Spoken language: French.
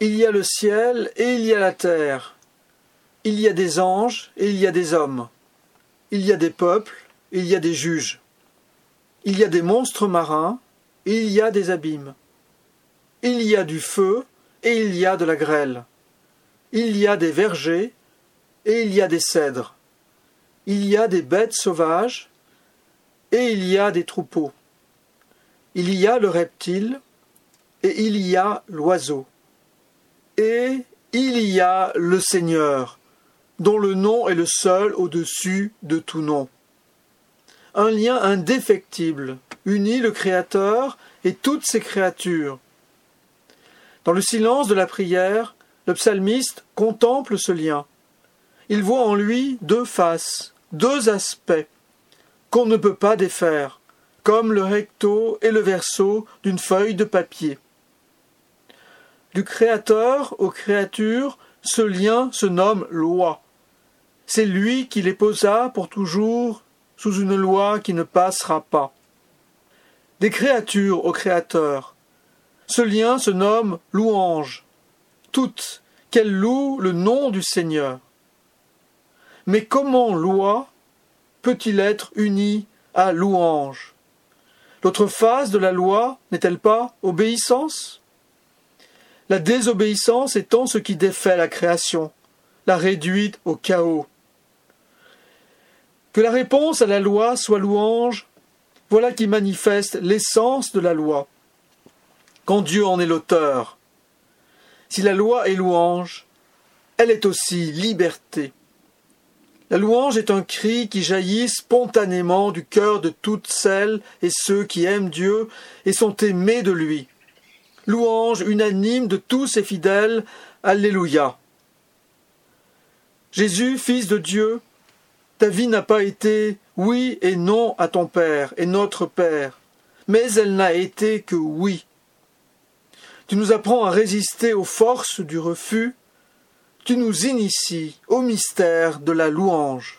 Il y a le ciel et il y a la terre. Il y a des anges et il y a des hommes. Il y a des peuples et il y a des juges. Il y a des monstres marins et il y a des abîmes. Il y a du feu et il y a de la grêle. Il y a des vergers et il y a des cèdres. Il y a des bêtes sauvages et il y a des troupeaux. Il y a le reptile et il y a l'oiseau. Et il y a le Seigneur, dont le nom est le seul au-dessus de tout nom. Un lien indéfectible unit le Créateur et toutes ses créatures. Dans le silence de la prière, le psalmiste contemple ce lien. Il voit en lui deux faces, deux aspects, qu'on ne peut pas défaire, comme le recto et le verso d'une feuille de papier. Du Créateur aux créatures, ce lien se nomme loi. C'est lui qui les posa pour toujours sous une loi qui ne passera pas. Des créatures au Créateur, ce lien se nomme louange. Toutes, qu'elles louent le nom du Seigneur. Mais comment loi peut-il être uni à louange? L'autre phase de la loi n'est-elle pas obéissance? La désobéissance étant ce qui défait la création, la réduit au chaos. Que la réponse à la loi soit louange, voilà qui manifeste l'essence de la loi, quand Dieu en est l'auteur. Si la loi est louange, elle est aussi liberté. La louange est un cri qui jaillit spontanément du cœur de toutes celles et ceux qui aiment Dieu et sont aimés de lui. Louange unanime de tous ses fidèles. Alléluia. Jésus, Fils de Dieu, ta vie n'a pas été oui et non à ton Père et notre Père, mais elle n'a été que oui. Tu nous apprends à résister aux forces du refus tu nous inities au mystère de la louange.